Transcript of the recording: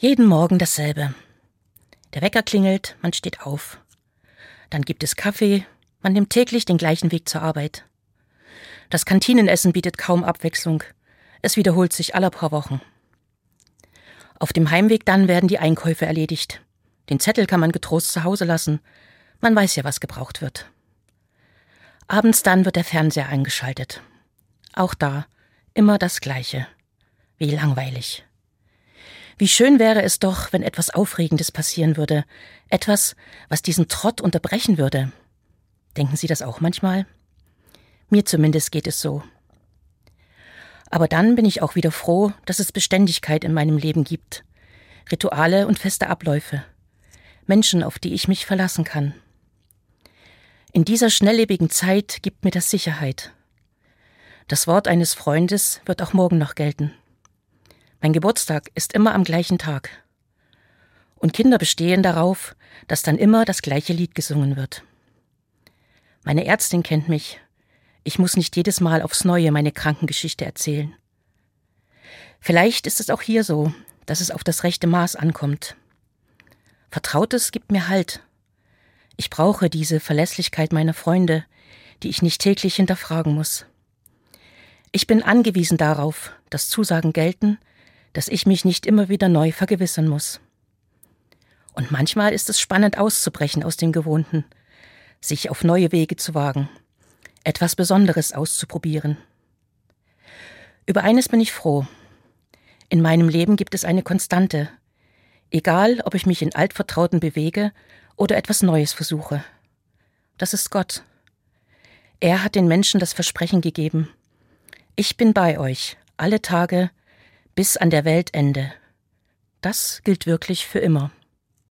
Jeden Morgen dasselbe. Der Wecker klingelt, man steht auf. Dann gibt es Kaffee, man nimmt täglich den gleichen Weg zur Arbeit. Das Kantinenessen bietet kaum Abwechslung. Es wiederholt sich alle paar Wochen. Auf dem Heimweg dann werden die Einkäufe erledigt. Den Zettel kann man getrost zu Hause lassen. Man weiß ja, was gebraucht wird. Abends dann wird der Fernseher eingeschaltet. Auch da immer das Gleiche. Wie langweilig. Wie schön wäre es doch, wenn etwas Aufregendes passieren würde, etwas, was diesen Trott unterbrechen würde. Denken Sie das auch manchmal? Mir zumindest geht es so. Aber dann bin ich auch wieder froh, dass es Beständigkeit in meinem Leben gibt, Rituale und feste Abläufe, Menschen, auf die ich mich verlassen kann. In dieser schnelllebigen Zeit gibt mir das Sicherheit. Das Wort eines Freundes wird auch morgen noch gelten. Mein Geburtstag ist immer am gleichen Tag. Und Kinder bestehen darauf, dass dann immer das gleiche Lied gesungen wird. Meine Ärztin kennt mich. Ich muss nicht jedes Mal aufs Neue meine Krankengeschichte erzählen. Vielleicht ist es auch hier so, dass es auf das rechte Maß ankommt. Vertrautes gibt mir Halt. Ich brauche diese Verlässlichkeit meiner Freunde, die ich nicht täglich hinterfragen muss. Ich bin angewiesen darauf, dass Zusagen gelten, dass ich mich nicht immer wieder neu vergewissern muss. Und manchmal ist es spannend auszubrechen aus dem Gewohnten, sich auf neue Wege zu wagen, etwas Besonderes auszuprobieren. Über eines bin ich froh. In meinem Leben gibt es eine Konstante, egal ob ich mich in Altvertrauten bewege oder etwas Neues versuche. Das ist Gott. Er hat den Menschen das Versprechen gegeben. Ich bin bei euch, alle Tage bis an der Weltende. Das gilt wirklich für immer.